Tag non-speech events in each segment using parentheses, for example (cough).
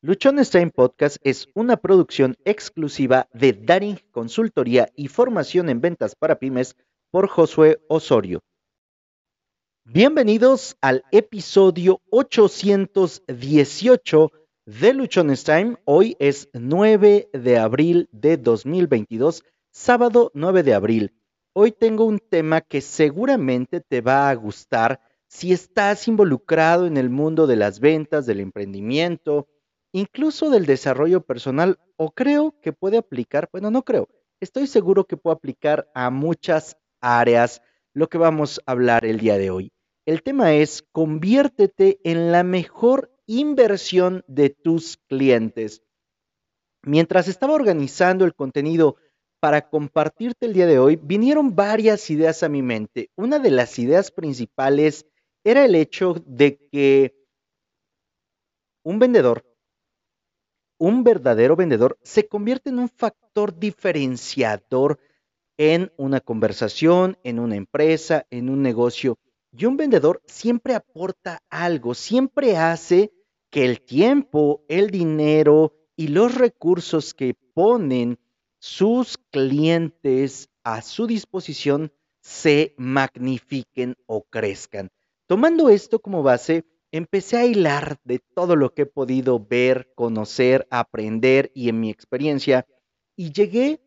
Luchón Stein Podcast es una producción exclusiva de Daring Consultoría y Formación en Ventas para Pymes por Josué Osorio. Bienvenidos al episodio 818 de Luchón Stein. Hoy es 9 de abril de 2022, sábado 9 de abril. Hoy tengo un tema que seguramente te va a gustar si estás involucrado en el mundo de las ventas, del emprendimiento, incluso del desarrollo personal, o creo que puede aplicar, bueno, no creo, estoy seguro que puede aplicar a muchas áreas lo que vamos a hablar el día de hoy. El tema es conviértete en la mejor inversión de tus clientes. Mientras estaba organizando el contenido para compartirte el día de hoy, vinieron varias ideas a mi mente. Una de las ideas principales era el hecho de que un vendedor un verdadero vendedor se convierte en un factor diferenciador en una conversación, en una empresa, en un negocio. Y un vendedor siempre aporta algo, siempre hace que el tiempo, el dinero y los recursos que ponen sus clientes a su disposición se magnifiquen o crezcan. Tomando esto como base, empecé a hilar de todo lo que he podido ver, conocer, aprender y en mi experiencia, y llegué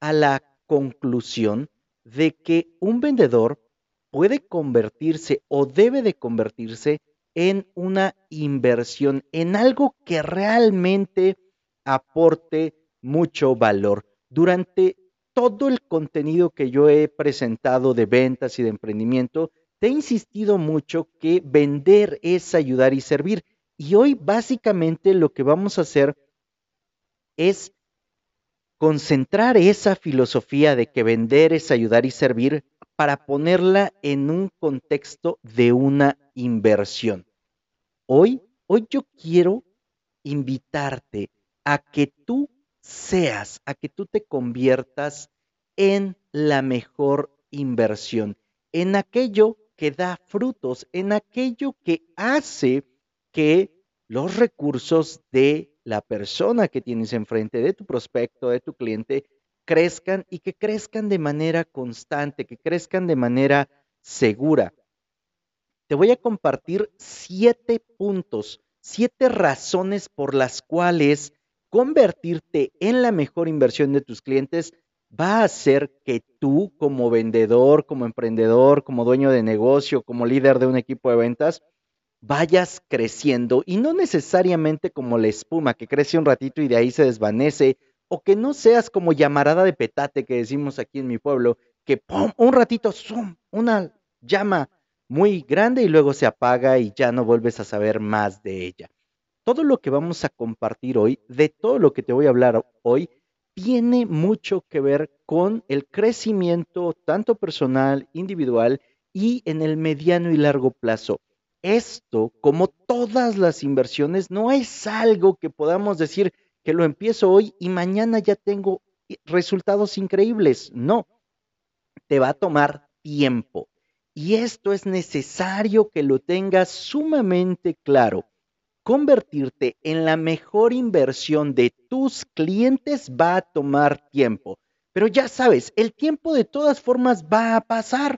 a la conclusión de que un vendedor puede convertirse o debe de convertirse en una inversión, en algo que realmente aporte mucho valor. Durante todo el contenido que yo he presentado de ventas y de emprendimiento, te he insistido mucho que vender es ayudar y servir. Y hoy básicamente lo que vamos a hacer es concentrar esa filosofía de que vender es ayudar y servir para ponerla en un contexto de una inversión. Hoy, hoy yo quiero invitarte a que tú seas, a que tú te conviertas en la mejor inversión, en aquello que da frutos, en aquello que hace que los recursos de la persona que tienes enfrente, de tu prospecto, de tu cliente, crezcan y que crezcan de manera constante, que crezcan de manera segura. Te voy a compartir siete puntos, siete razones por las cuales convertirte en la mejor inversión de tus clientes va a hacer que tú como vendedor, como emprendedor, como dueño de negocio, como líder de un equipo de ventas, vayas creciendo y no necesariamente como la espuma que crece un ratito y de ahí se desvanece, o que no seas como llamarada de petate que decimos aquí en mi pueblo, que ¡pum! un ratito, ¡zum! una llama muy grande y luego se apaga y ya no vuelves a saber más de ella. Todo lo que vamos a compartir hoy, de todo lo que te voy a hablar hoy, tiene mucho que ver con el crecimiento tanto personal, individual y en el mediano y largo plazo. Esto, como todas las inversiones, no es algo que podamos decir que lo empiezo hoy y mañana ya tengo resultados increíbles. No, te va a tomar tiempo. Y esto es necesario que lo tengas sumamente claro convertirte en la mejor inversión de tus clientes va a tomar tiempo. Pero ya sabes, el tiempo de todas formas va a pasar.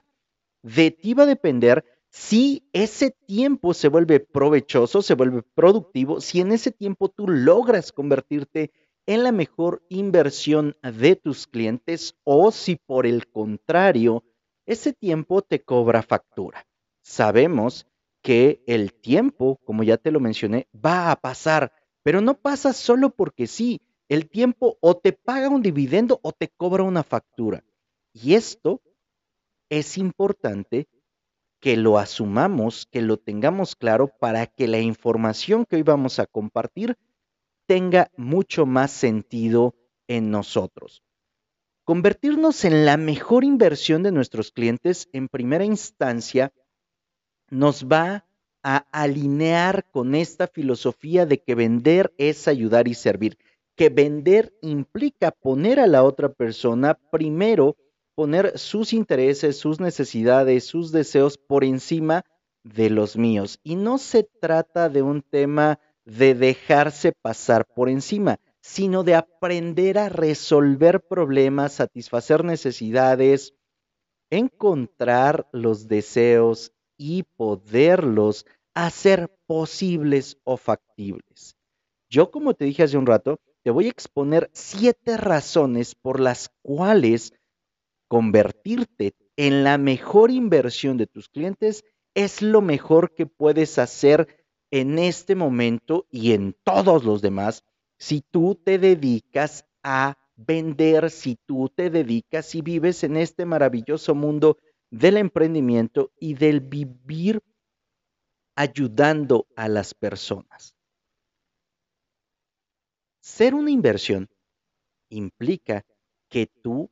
De ti va a depender si ese tiempo se vuelve provechoso, se vuelve productivo, si en ese tiempo tú logras convertirte en la mejor inversión de tus clientes o si por el contrario, ese tiempo te cobra factura. Sabemos que el tiempo, como ya te lo mencioné, va a pasar, pero no pasa solo porque sí. El tiempo o te paga un dividendo o te cobra una factura. Y esto es importante que lo asumamos, que lo tengamos claro para que la información que hoy vamos a compartir tenga mucho más sentido en nosotros. Convertirnos en la mejor inversión de nuestros clientes en primera instancia nos va a alinear con esta filosofía de que vender es ayudar y servir, que vender implica poner a la otra persona primero, poner sus intereses, sus necesidades, sus deseos por encima de los míos. Y no se trata de un tema de dejarse pasar por encima, sino de aprender a resolver problemas, satisfacer necesidades, encontrar los deseos y poderlos hacer posibles o factibles. Yo, como te dije hace un rato, te voy a exponer siete razones por las cuales convertirte en la mejor inversión de tus clientes es lo mejor que puedes hacer en este momento y en todos los demás si tú te dedicas a vender, si tú te dedicas y vives en este maravilloso mundo del emprendimiento y del vivir ayudando a las personas. Ser una inversión implica que tú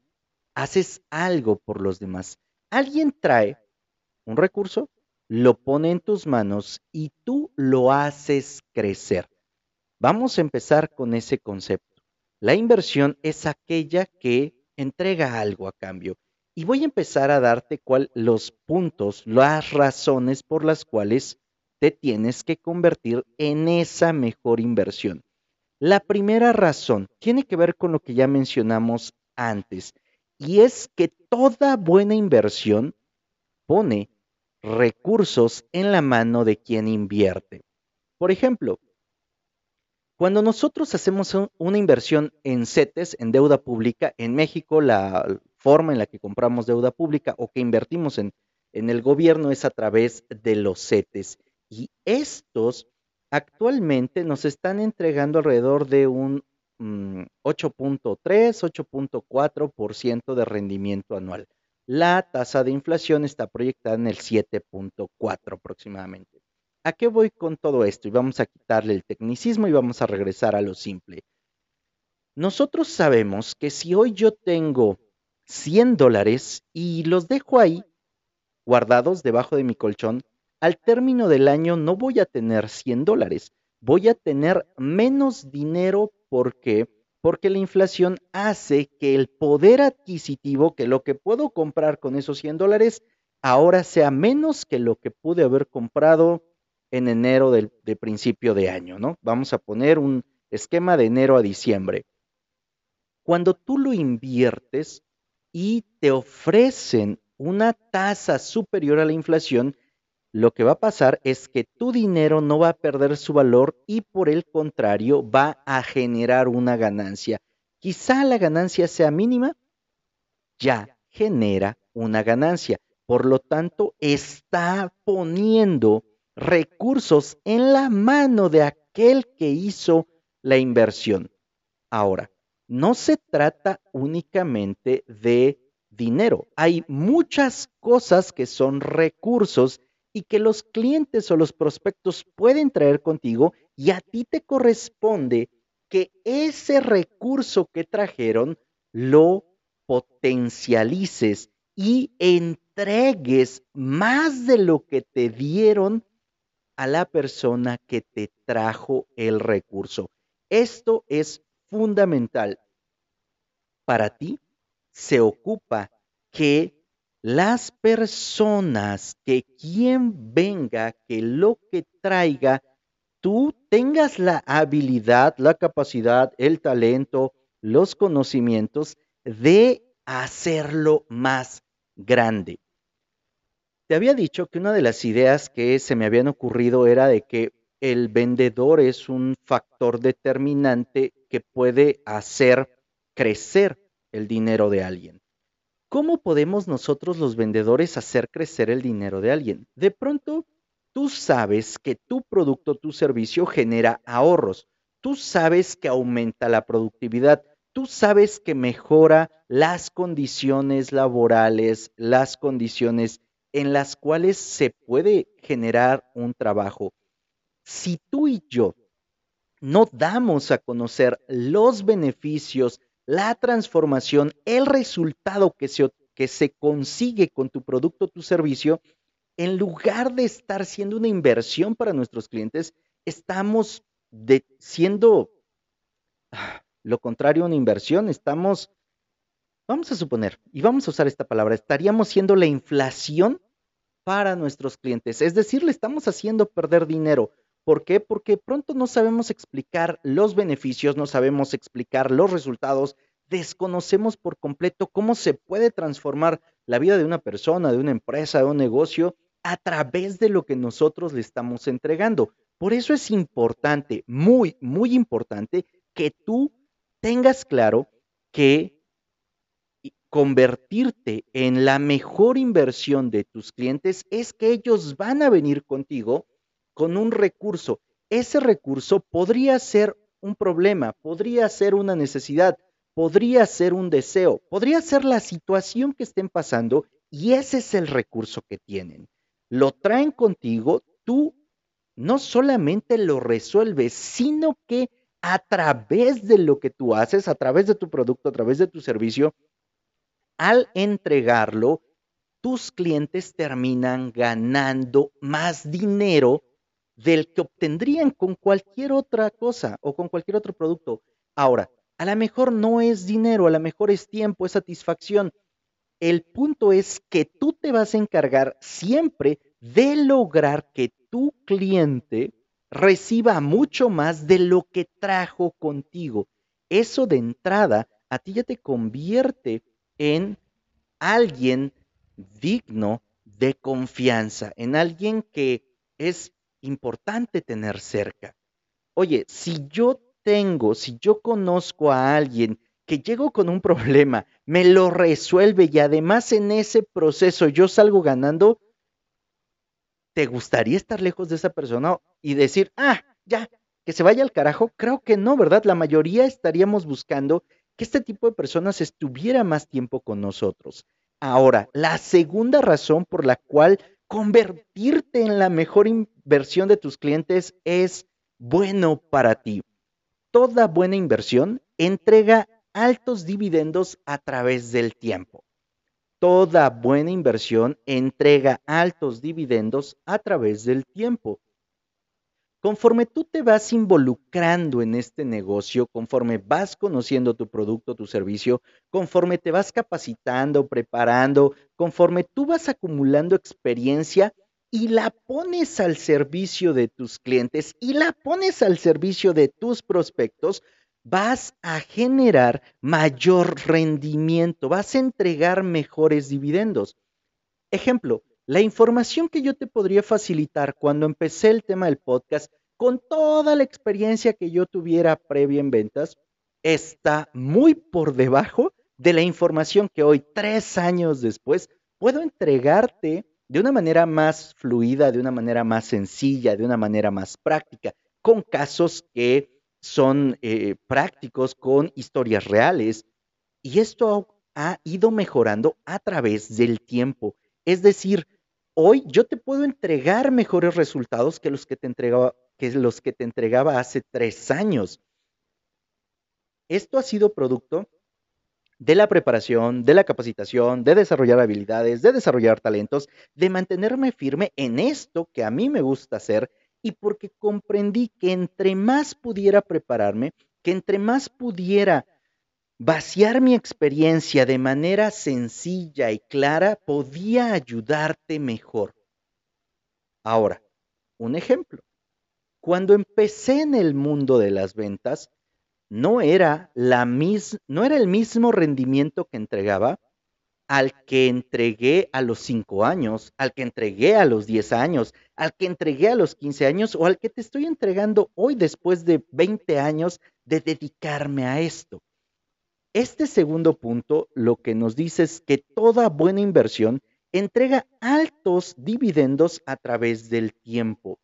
haces algo por los demás. Alguien trae un recurso, lo pone en tus manos y tú lo haces crecer. Vamos a empezar con ese concepto. La inversión es aquella que entrega algo a cambio. Y voy a empezar a darte cuál, los puntos, las razones por las cuales te tienes que convertir en esa mejor inversión. La primera razón tiene que ver con lo que ya mencionamos antes, y es que toda buena inversión pone recursos en la mano de quien invierte. Por ejemplo, cuando nosotros hacemos una inversión en CETES, en deuda pública, en México la forma en la que compramos deuda pública o que invertimos en, el gobierno es a través de los CETES. Y estos actualmente nos están entregando alrededor de un 8.3, mm, 8.4% de rendimiento anual. La tasa de inflación está proyectada en el 7.4 aproximadamente. ¿A qué voy con todo esto? Y vamos a quitarle el tecnicismo y vamos a regresar a lo simple. Nosotros sabemos que si hoy yo tengo 100 dólares y los dejo ahí guardados debajo de mi colchón, al término del año no voy a tener 100 dólares, voy a tener menos dinero. ¿Por qué? Porque la inflación hace que el poder adquisitivo, que lo que puedo comprar con esos 100 dólares, ahora sea menos que lo que pude haber comprado en enero de principio de año, ¿no? Vamos a poner un esquema de enero a diciembre. Cuando tú lo inviertes y te ofrecen una tasa superior a la inflación, lo que va a pasar es que tu dinero no va a perder su valor y por el contrario va a generar una ganancia. Quizá la ganancia sea mínima, ya genera una ganancia. Por lo tanto, está poniendo recursos en la mano de aquel que hizo la inversión. Ahora, no se trata únicamente de dinero. Hay muchas cosas que son recursos y que los clientes o los prospectos pueden traer contigo y a ti te corresponde que ese recurso que trajeron lo potencialices y entregues más de lo que te dieron a la persona que te trajo el recurso. Esto es fundamental. Para ti se ocupa que las personas, que quien venga, que lo que traiga, tú tengas la habilidad, la capacidad, el talento, los conocimientos de hacerlo más grande. Te había dicho que una de las ideas que se me habían ocurrido era de que el vendedor es un factor determinante que puede hacer crecer el dinero de alguien. ¿Cómo podemos nosotros los vendedores hacer crecer el dinero de alguien? De pronto, tú sabes que tu producto, tu servicio genera ahorros. Tú sabes que aumenta la productividad. Tú sabes que mejora las condiciones laborales, las condiciones en las cuales se puede generar un trabajo. Si tú y yo no damos a conocer los beneficios, la transformación, el resultado que se, que se consigue con tu producto tu servicio, en lugar de estar siendo una inversión para nuestros clientes, estamos siendo lo contrario a una inversión, estamos, vamos a suponer, y vamos a usar esta palabra, estaríamos siendo la inflación para nuestros clientes. Es decir, le estamos haciendo perder dinero. ¿Por qué? Porque pronto no sabemos explicar los beneficios, no sabemos explicar los resultados, desconocemos por completo cómo se puede transformar la vida de una persona, de una empresa, de un negocio a través de lo que nosotros le estamos entregando. Por eso es importante, muy, muy importante, que tú tengas claro que convertirte en la mejor inversión de tus clientes es que ellos van a venir contigo con un recurso. Ese recurso podría ser un problema, podría ser una necesidad, podría ser un deseo, podría ser la situación que estén pasando y ese es el recurso que tienen. Lo traen contigo, tú no solamente lo resuelves, sino que a través de lo que tú haces, a través de tu producto, a través de tu servicio, al entregarlo, tus clientes terminan ganando más dinero del que obtendrían con cualquier otra cosa o con cualquier otro producto. Ahora, a lo mejor no es dinero, a lo mejor es tiempo, es satisfacción. El punto es que tú te vas a encargar siempre de lograr que tu cliente reciba mucho más de lo que trajo contigo. Eso de entrada a ti ya te convierte en alguien digno de confianza, en alguien que es importante tener cerca. Oye, si yo tengo, si yo conozco a alguien que llego con un problema, me lo resuelve y además en ese proceso yo salgo ganando, ¿te gustaría estar lejos de esa persona y decir, ah, ya, que se vaya al carajo? Creo que no, ¿verdad? La mayoría estaríamos buscando que este tipo de personas estuviera más tiempo con nosotros. Ahora, la segunda razón por la cual convertirte en la mejor inversión de tus clientes es bueno para ti. Toda buena inversión entrega altos dividendos a través del tiempo. Toda buena inversión entrega altos dividendos a través del tiempo. Conforme tú te vas involucrando en este negocio, conforme vas conociendo tu producto, tu servicio, conforme te vas capacitando, preparando, conforme tú vas acumulando experiencia y la pones al servicio de tus clientes y la pones al servicio de tus prospectos, vas a generar mayor rendimiento, vas a entregar mejores dividendos. Ejemplo, la información que yo te podría facilitar cuando empecé el tema del podcast, con toda la experiencia que yo tuviera previa en ventas, está muy por debajo de la información que hoy, tres años después, puedo entregarte de una manera más fluida, de una manera más sencilla, de una manera más práctica, con casos que son eh, prácticos, con historias reales. Y esto ha ido mejorando a través del tiempo. Es decir, hoy yo te puedo entregar mejores resultados que los que te entregaba, que los que te entregaba hace tres años. Esto ha sido producto de la preparación, de la capacitación, de desarrollar habilidades, de desarrollar talentos, de mantenerme firme en esto que a mí me gusta hacer y porque comprendí que entre más pudiera prepararme, que entre más pudiera Vaciar mi experiencia de manera sencilla y clara podía ayudarte mejor. Ahora, un ejemplo. Cuando empecé en el mundo de las ventas, no era, la no era el mismo rendimiento que entregaba al que entregué a los 5 años, al que entregué a los 10 años, al que entregué a los 15 años o al que te estoy entregando hoy después de 20 años de dedicarme a esto. Este segundo punto lo que nos dice es que toda buena inversión entrega altos dividendos a través del tiempo.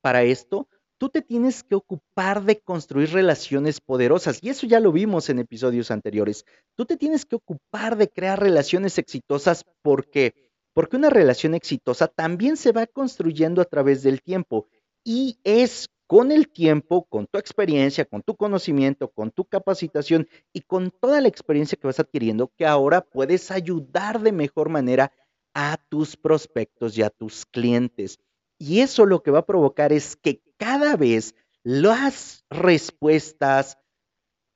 Para esto, tú te tienes que ocupar de construir relaciones poderosas y eso ya lo vimos en episodios anteriores. Tú te tienes que ocupar de crear relaciones exitosas porque porque una relación exitosa también se va construyendo a través del tiempo y es con el tiempo, con tu experiencia, con tu conocimiento, con tu capacitación y con toda la experiencia que vas adquiriendo, que ahora puedes ayudar de mejor manera a tus prospectos y a tus clientes. Y eso lo que va a provocar es que cada vez las respuestas,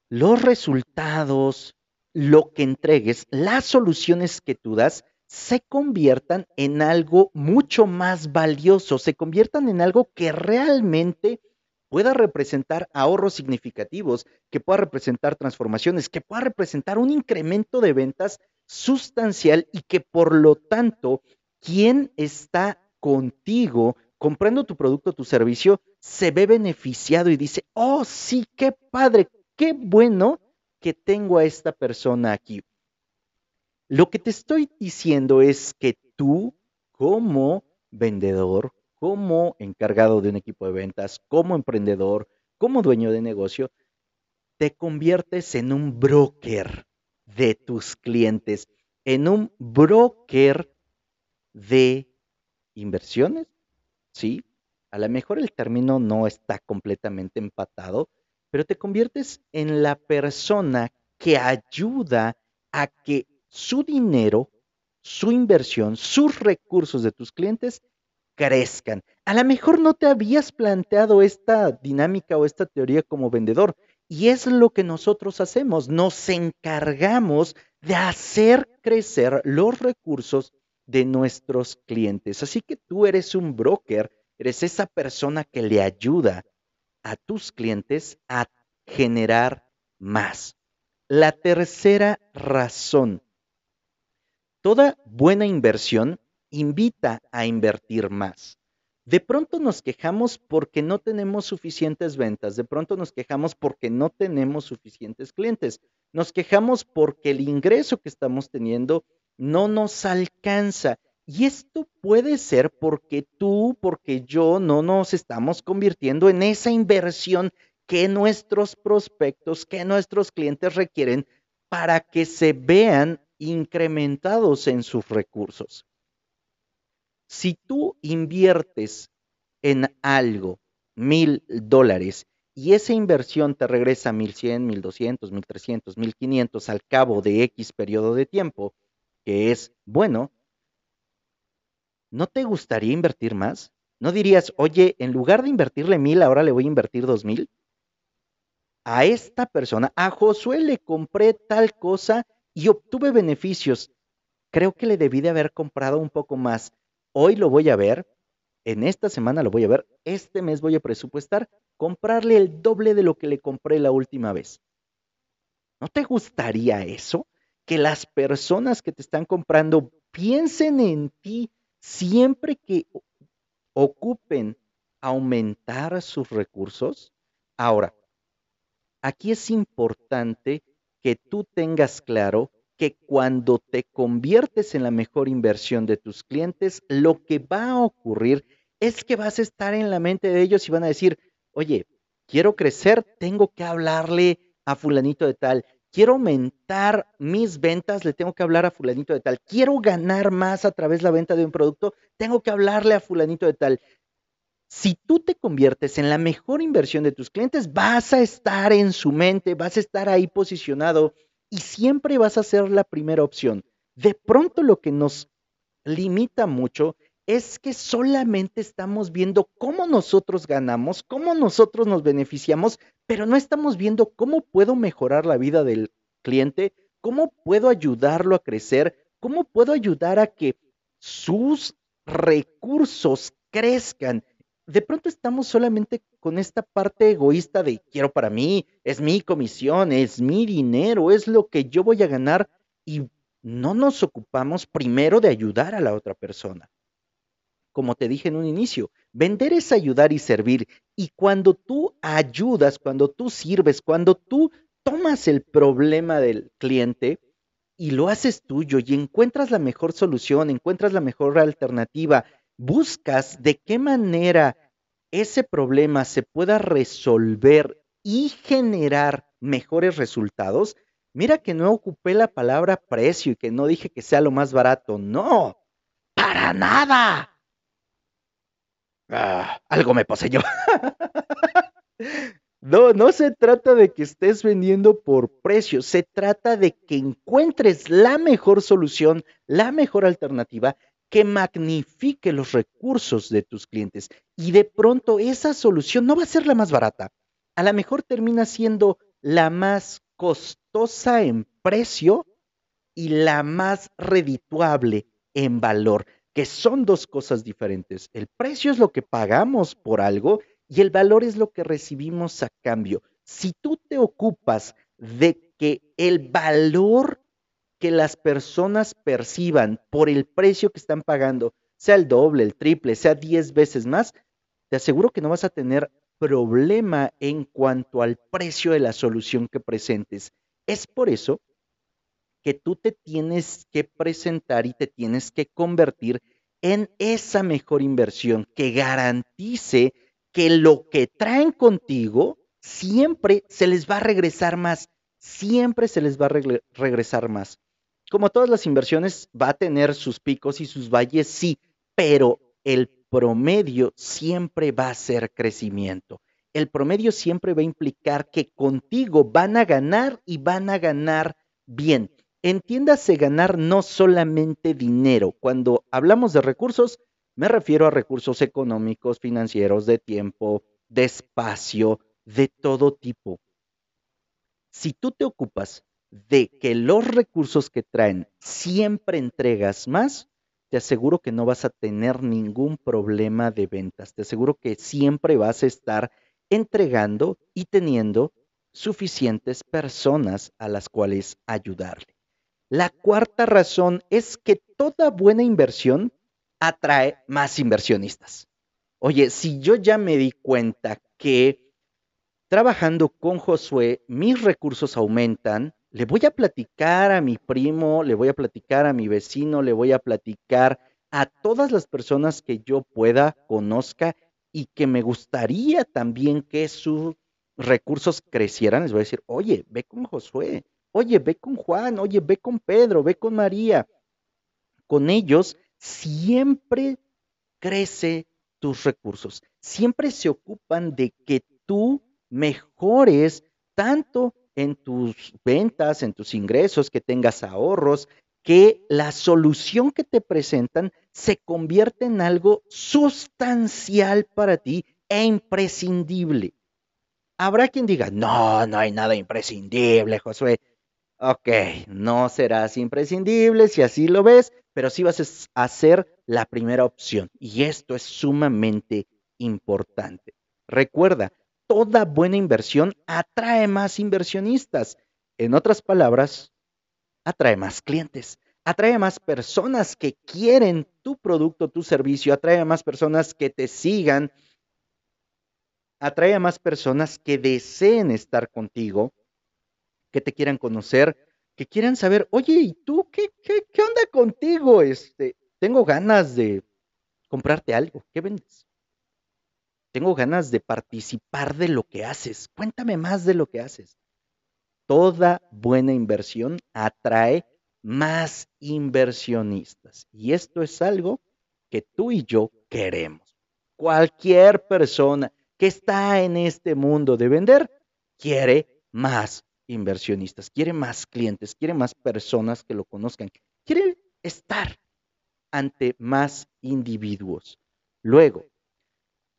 los resultados, lo que entregues, las soluciones que tú das, se conviertan en algo mucho más valioso, se conviertan en algo que realmente pueda representar ahorros significativos, que pueda representar transformaciones, que pueda representar un incremento de ventas sustancial y que por lo tanto quien está contigo comprando tu producto, tu servicio, se ve beneficiado y dice, oh sí, qué padre, qué bueno que tengo a esta persona aquí. Lo que te estoy diciendo es que tú, como vendedor, como encargado de un equipo de ventas, como emprendedor, como dueño de negocio, te conviertes en un broker de tus clientes, en un broker de inversiones, ¿sí? A lo mejor el término no está completamente empatado, pero te conviertes en la persona que ayuda a que su dinero, su inversión, sus recursos de tus clientes crezcan. A lo mejor no te habías planteado esta dinámica o esta teoría como vendedor y es lo que nosotros hacemos. Nos encargamos de hacer crecer los recursos de nuestros clientes. Así que tú eres un broker, eres esa persona que le ayuda a tus clientes a generar más. La tercera razón Toda buena inversión invita a invertir más. De pronto nos quejamos porque no tenemos suficientes ventas, de pronto nos quejamos porque no tenemos suficientes clientes, nos quejamos porque el ingreso que estamos teniendo no nos alcanza. Y esto puede ser porque tú, porque yo no nos estamos convirtiendo en esa inversión que nuestros prospectos, que nuestros clientes requieren para que se vean incrementados en sus recursos. Si tú inviertes en algo mil dólares y esa inversión te regresa mil cien, mil doscientos, mil trescientos, mil quinientos al cabo de X periodo de tiempo, que es bueno, ¿no te gustaría invertir más? ¿No dirías, oye, en lugar de invertirle mil, ahora le voy a invertir dos mil? A esta persona, a Josué le compré tal cosa y obtuve beneficios. Creo que le debí de haber comprado un poco más. Hoy lo voy a ver, en esta semana lo voy a ver, este mes voy a presupuestar comprarle el doble de lo que le compré la última vez. ¿No te gustaría eso? Que las personas que te están comprando piensen en ti siempre que ocupen aumentar sus recursos. Ahora, aquí es importante que tú tengas claro que cuando te conviertes en la mejor inversión de tus clientes, lo que va a ocurrir es que vas a estar en la mente de ellos y van a decir, oye, quiero crecer, tengo que hablarle a fulanito de tal, quiero aumentar mis ventas, le tengo que hablar a fulanito de tal, quiero ganar más a través de la venta de un producto, tengo que hablarle a fulanito de tal. Si tú te conviertes en la mejor inversión de tus clientes, vas a estar en su mente, vas a estar ahí posicionado y siempre vas a ser la primera opción. De pronto lo que nos limita mucho es que solamente estamos viendo cómo nosotros ganamos, cómo nosotros nos beneficiamos, pero no estamos viendo cómo puedo mejorar la vida del cliente, cómo puedo ayudarlo a crecer, cómo puedo ayudar a que sus recursos crezcan de pronto estamos solamente con esta parte egoísta de quiero para mí, es mi comisión, es mi dinero, es lo que yo voy a ganar y no nos ocupamos primero de ayudar a la otra persona. Como te dije en un inicio, vender es ayudar y servir. Y cuando tú ayudas, cuando tú sirves, cuando tú tomas el problema del cliente y lo haces tuyo y encuentras la mejor solución, encuentras la mejor alternativa, buscas de qué manera ese problema se pueda resolver y generar mejores resultados, mira que no ocupé la palabra precio y que no dije que sea lo más barato. No, para nada. Ah, algo me poseyó. (laughs) no, no se trata de que estés vendiendo por precio, se trata de que encuentres la mejor solución, la mejor alternativa que magnifique los recursos de tus clientes. Y de pronto esa solución no va a ser la más barata. A lo mejor termina siendo la más costosa en precio y la más redituable en valor, que son dos cosas diferentes. El precio es lo que pagamos por algo y el valor es lo que recibimos a cambio. Si tú te ocupas de que el valor que las personas perciban por el precio que están pagando, sea el doble, el triple, sea 10 veces más, te aseguro que no vas a tener problema en cuanto al precio de la solución que presentes. Es por eso que tú te tienes que presentar y te tienes que convertir en esa mejor inversión que garantice que lo que traen contigo siempre se les va a regresar más, siempre se les va a regresar más. Como todas las inversiones, va a tener sus picos y sus valles, sí, pero el promedio siempre va a ser crecimiento. El promedio siempre va a implicar que contigo van a ganar y van a ganar bien. Entiéndase ganar no solamente dinero. Cuando hablamos de recursos, me refiero a recursos económicos, financieros, de tiempo, de espacio, de todo tipo. Si tú te ocupas de que los recursos que traen siempre entregas más, te aseguro que no vas a tener ningún problema de ventas. Te aseguro que siempre vas a estar entregando y teniendo suficientes personas a las cuales ayudarle. La cuarta razón es que toda buena inversión atrae más inversionistas. Oye, si yo ya me di cuenta que trabajando con Josué mis recursos aumentan, le voy a platicar a mi primo, le voy a platicar a mi vecino, le voy a platicar a todas las personas que yo pueda, conozca y que me gustaría también que sus recursos crecieran. Les voy a decir, oye, ve con Josué, oye, ve con Juan, oye, ve con Pedro, ve con María. Con ellos siempre crece tus recursos, siempre se ocupan de que tú mejores tanto en tus ventas, en tus ingresos, que tengas ahorros, que la solución que te presentan se convierte en algo sustancial para ti e imprescindible. Habrá quien diga, no, no hay nada imprescindible, Josué. Ok, no serás imprescindible si así lo ves, pero sí vas a ser la primera opción. Y esto es sumamente importante. Recuerda, toda buena inversión atrae más inversionistas. En otras palabras, atrae más clientes, atrae más personas que quieren tu producto, tu servicio, atrae más personas que te sigan, atrae a más personas que deseen estar contigo, que te quieran conocer, que quieran saber, oye, ¿y tú qué, qué, qué onda contigo? Este, tengo ganas de comprarte algo, ¿qué vendes? Tengo ganas de participar de lo que haces. Cuéntame más de lo que haces. Toda buena inversión atrae más inversionistas. Y esto es algo que tú y yo queremos. Cualquier persona que está en este mundo de vender quiere más inversionistas, quiere más clientes, quiere más personas que lo conozcan, quiere estar ante más individuos. Luego,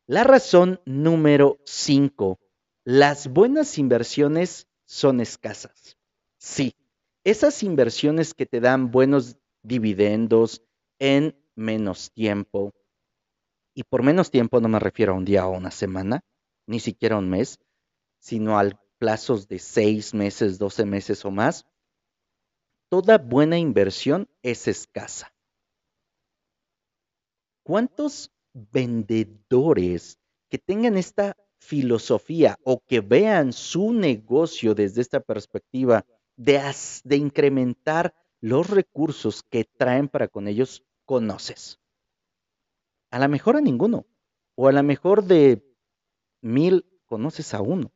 la razón número 5. Las buenas inversiones son escasas. Sí, esas inversiones que te dan buenos dividendos en menos tiempo, y por menos tiempo no me refiero a un día o una semana, ni siquiera un mes, sino a plazos de seis meses, doce meses o más, toda buena inversión es escasa. ¿Cuántos vendedores que tengan esta filosofía o que vean su negocio desde esta perspectiva de, de incrementar los recursos que traen para con ellos, conoces. A lo mejor a ninguno, o a lo mejor de mil conoces a uno.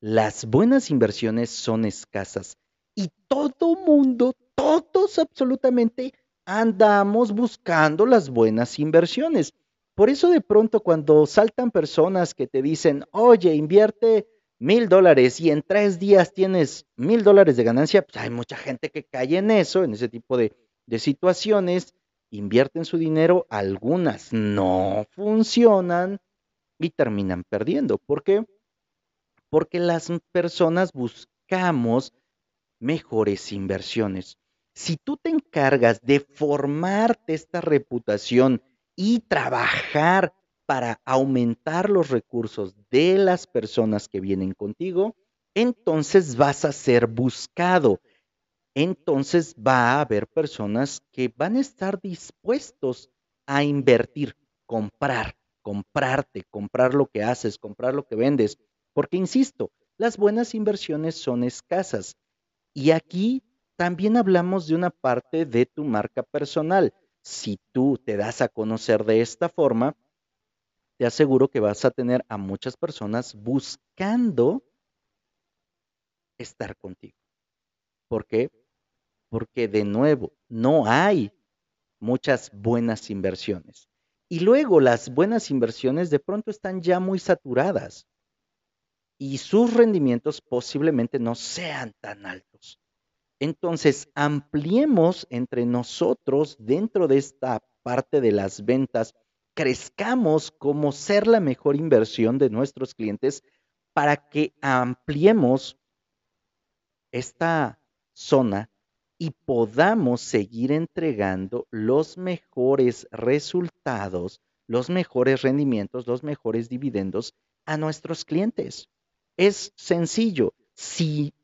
Las buenas inversiones son escasas y todo mundo, todos absolutamente andamos buscando las buenas inversiones. Por eso de pronto cuando saltan personas que te dicen, oye, invierte mil dólares y en tres días tienes mil dólares de ganancia, pues hay mucha gente que cae en eso, en ese tipo de, de situaciones, invierten su dinero, algunas no funcionan y terminan perdiendo. ¿Por qué? Porque las personas buscamos mejores inversiones. Si tú te encargas de formarte esta reputación y trabajar para aumentar los recursos de las personas que vienen contigo, entonces vas a ser buscado. Entonces va a haber personas que van a estar dispuestos a invertir, comprar, comprarte, comprar lo que haces, comprar lo que vendes. Porque, insisto, las buenas inversiones son escasas. Y aquí también hablamos de una parte de tu marca personal. Si tú te das a conocer de esta forma, te aseguro que vas a tener a muchas personas buscando estar contigo. ¿Por qué? Porque de nuevo, no hay muchas buenas inversiones. Y luego las buenas inversiones de pronto están ya muy saturadas y sus rendimientos posiblemente no sean tan altos. Entonces, ampliemos entre nosotros dentro de esta parte de las ventas, crezcamos como ser la mejor inversión de nuestros clientes para que ampliemos esta zona y podamos seguir entregando los mejores resultados, los mejores rendimientos, los mejores dividendos a nuestros clientes. Es sencillo. Si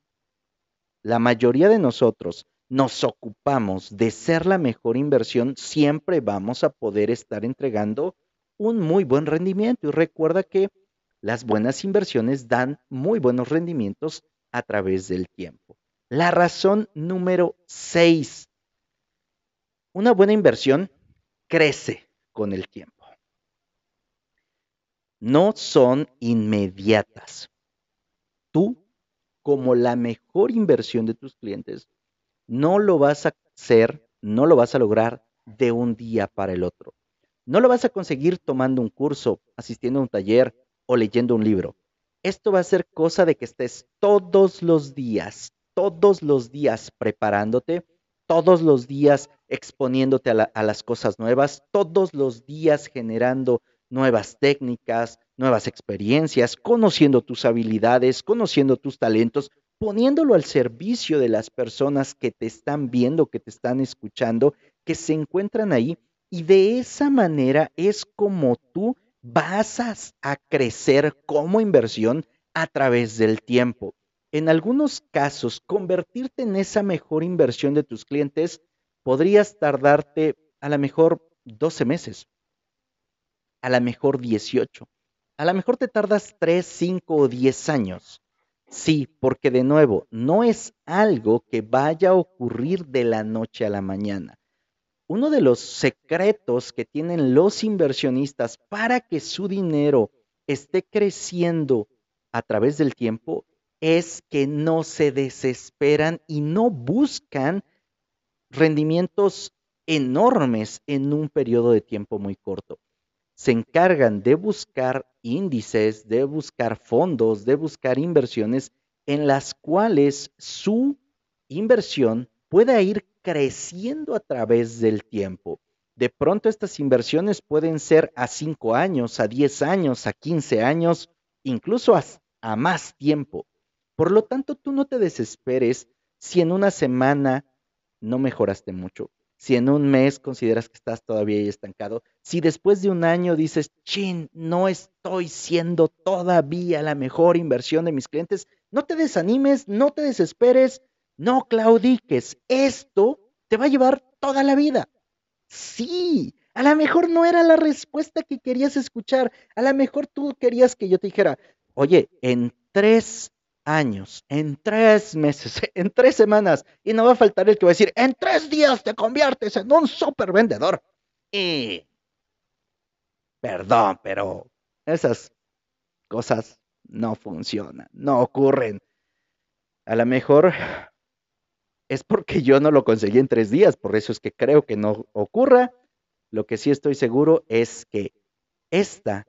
la mayoría de nosotros nos ocupamos de ser la mejor inversión, siempre vamos a poder estar entregando un muy buen rendimiento. Y recuerda que las buenas inversiones dan muy buenos rendimientos a través del tiempo. La razón número 6. Una buena inversión crece con el tiempo. No son inmediatas. Tú, como la mejor inversión de tus clientes, no lo vas a hacer, no lo vas a lograr de un día para el otro. No lo vas a conseguir tomando un curso, asistiendo a un taller o leyendo un libro. Esto va a ser cosa de que estés todos los días, todos los días preparándote, todos los días exponiéndote a, las cosas nuevas, todos los días generando nuevas técnicas, nuevas experiencias, conociendo tus habilidades, conociendo tus talentos, poniéndolo al servicio de las personas que te están viendo, que te están escuchando, que se encuentran ahí. Y de esa manera es como tú vas a crecer como inversión a través del tiempo en algunos casos, convertirte en esa mejor inversión de tus clientes podrías tardarte a lo mejor 12 meses, a lo mejor 18, a lo mejor te tardas 3, 5 o 10 años. Sí, porque de nuevo, no es algo que vaya a ocurrir de la noche a la mañana. Uno de los secretos que tienen los inversionistas para que su dinero esté creciendo a través del tiempo es que no se desesperan y no buscan rendimientos enormes en un periodo de tiempo muy corto. Se encargan de buscar índices, de buscar fondos, de buscar inversiones en las cuales su inversión pueda ir creciendo a través del tiempo. De pronto estas inversiones pueden ser a 5 años, a 10 años, a 15 años, incluso a, a más tiempo. Por lo tanto, tú no te desesperes si en una semana no mejoraste mucho, si en un mes consideras que estás todavía ahí estancado, si después de un año dices, chin, no estoy siendo todavía la mejor inversión de mis clientes, no te desanimes, no te desesperes, no claudiques. Esto te va a llevar toda la vida. Sí, a lo mejor no era la respuesta que querías escuchar. A lo mejor tú querías que yo te dijera, oye, en tres años, en tres meses, (laughs) en tres semanas, y no va a faltar el que va a decir, en tres días te conviertes en un super vendedor. Y, perdón, pero esas cosas no funcionan, no ocurren. A lo mejor es porque yo no lo conseguí en tres días, por eso es que creo que no ocurra. Lo que sí estoy seguro es que esta,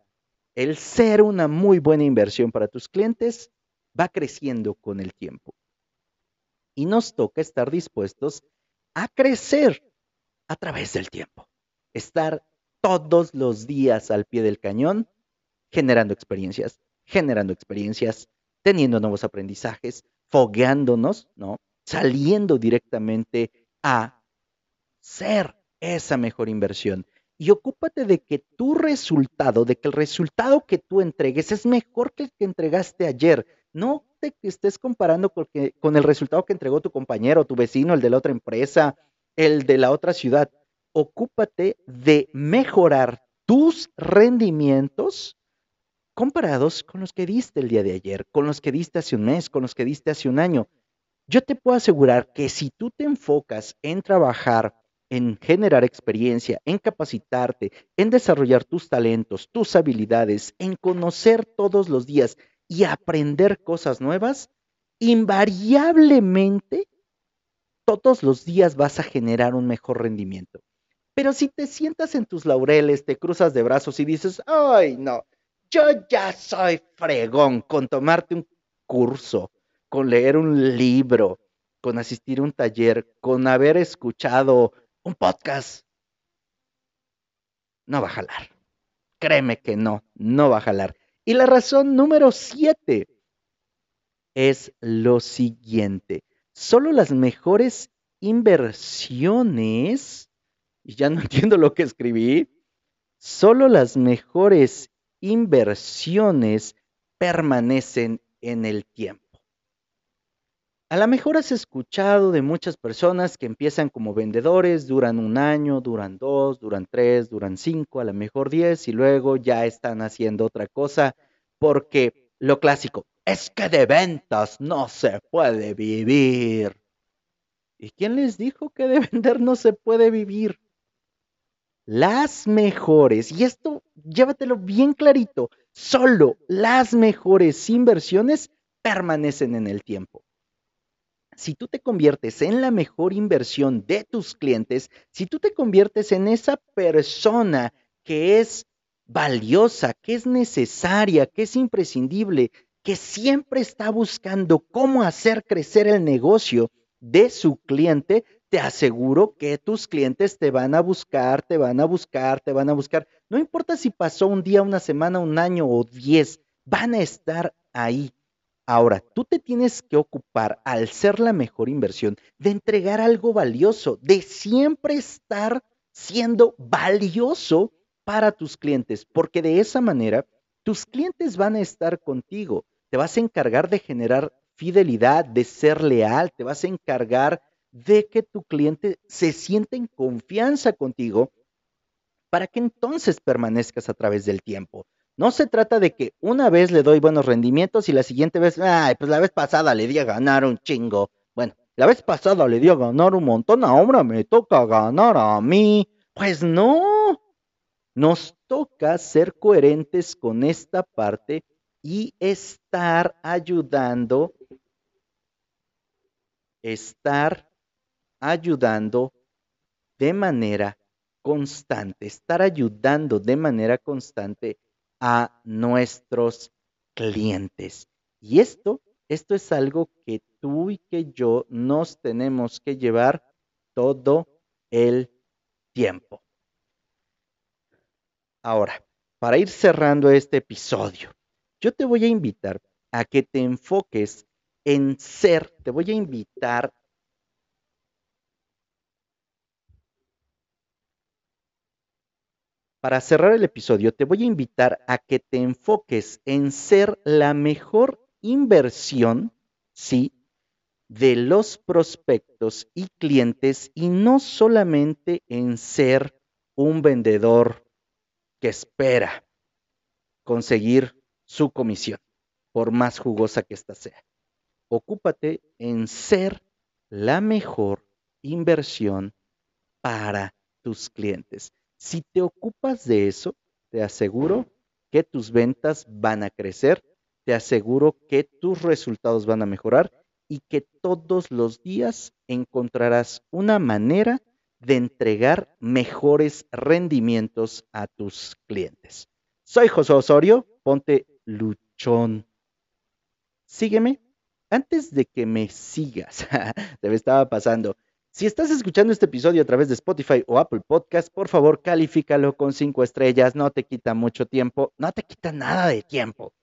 el ser una muy buena inversión para tus clientes, va creciendo con el tiempo. Y nos toca estar dispuestos a crecer a través del tiempo. Estar todos los días al pie del cañón, generando experiencias, generando experiencias, teniendo nuevos aprendizajes, fogueándonos, ¿no? Saliendo directamente a ser esa mejor inversión. Y ocúpate de que tu resultado, de que el resultado que tú entregues es mejor que el que entregaste ayer. No te estés comparando con, el resultado que entregó tu compañero, tu vecino, el de la otra empresa, el de la otra ciudad. Ocúpate de mejorar tus rendimientos comparados con los que diste el día de ayer, con los que diste hace un mes, con los que diste hace un año. Yo te puedo asegurar que si tú te enfocas en trabajar, en generar experiencia, en capacitarte, en desarrollar tus talentos, tus habilidades, en conocer todos los días y aprender cosas nuevas, invariablemente todos los días vas a generar un mejor rendimiento. Pero si te sientas en tus laureles, te cruzas de brazos y dices, ay, no, yo ya soy fregón con tomarte un curso, con leer un libro, con asistir a un taller, con haber escuchado un podcast. No va a jalar. Créeme que no, no va a jalar. Y la razón número siete es lo siguiente. Solo las mejores inversiones, y ya no (laughs) entiendo lo que escribí, solo las mejores inversiones permanecen en el tiempo. A lo mejor has escuchado de muchas personas que empiezan como vendedores, duran un año, duran dos, duran tres, duran cinco, a lo mejor diez y luego ya están haciendo otra cosa porque lo clásico es que de ventas no se puede vivir. ¿Y quién les dijo que de (laughs) vender no se puede vivir? Las mejores, y esto llévatelo bien clarito, solo las mejores inversiones permanecen en el tiempo si tú te conviertes en la mejor inversión de tus clientes, si tú te conviertes en esa persona que es valiosa, que es necesaria, que es imprescindible, que siempre está buscando cómo hacer crecer el negocio de su cliente, te aseguro que tus clientes te van a buscar, te van a buscar, te van a buscar. No importa si pasó un día, una semana, un año o diez, van a estar ahí. Ahora, tú te tienes que ocupar, al ser la mejor inversión, de entregar algo valioso, de siempre estar siendo valioso para tus clientes, porque de esa manera tus clientes van a estar contigo. Te vas a encargar de generar fidelidad, de ser leal, te vas a encargar de que tu cliente se sienta en confianza contigo para que entonces permanezcas a través del tiempo. No se trata de que una vez le doy buenos rendimientos y la siguiente vez, ay, pues la vez pasada le di a ganar un chingo. Bueno, la vez pasada le di a ganar un montón, ahora me toca ganar a mí. Pues no, nos toca ser coherentes con esta parte y estar ayudando, estar ayudando de manera constante, estar ayudando de manera constante a nuestros clientes. Y esto, esto es algo que tú y que yo nos tenemos que llevar todo el tiempo. Ahora, para ir cerrando este episodio, yo te voy a invitar a que te enfoques en ser, te voy a invitar Para cerrar el episodio, te voy a invitar a que te enfoques en ser la mejor inversión, sí, de los prospectos y clientes y no solamente en ser un vendedor que espera conseguir su comisión, por más jugosa que ésta sea. Ocúpate en ser la mejor inversión para tus clientes. Si te ocupas de eso, te aseguro que tus ventas van a crecer, te aseguro que tus resultados van a mejorar y que todos los días encontrarás una manera de entregar mejores rendimientos a tus clientes. Soy José Osorio, ponte luchón. Sígueme. Antes de que me sigas, (laughs) te me estaba pasando. Si estás escuchando este episodio a través de Spotify o Apple Podcast, por favor califícalo con cinco estrellas, no te quita mucho tiempo, no te quita nada de tiempo.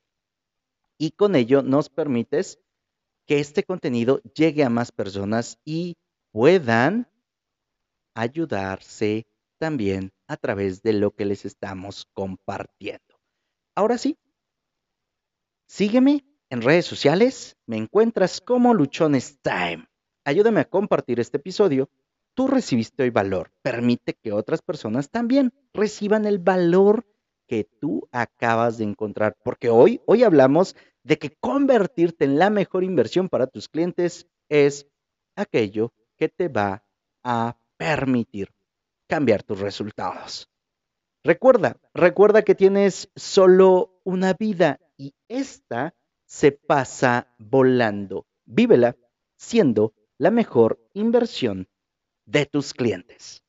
Y con ello nos permites que este contenido llegue a más personas y puedan ayudarse también a través de lo que les estamos compartiendo. Ahora sí, sígueme en redes sociales, me encuentras como Luchones Time. Ayúdame a compartir este episodio. Tú recibiste hoy valor. Permite que otras personas también reciban el valor que tú acabas de encontrar. Porque hoy, hoy hablamos de que convertirte en la mejor inversión para tus clientes es aquello que te va a permitir cambiar tus resultados. Recuerda, recuerda que tienes solo una vida y esta se pasa volando. Vívela siendo la mejor inversión de tus clientes.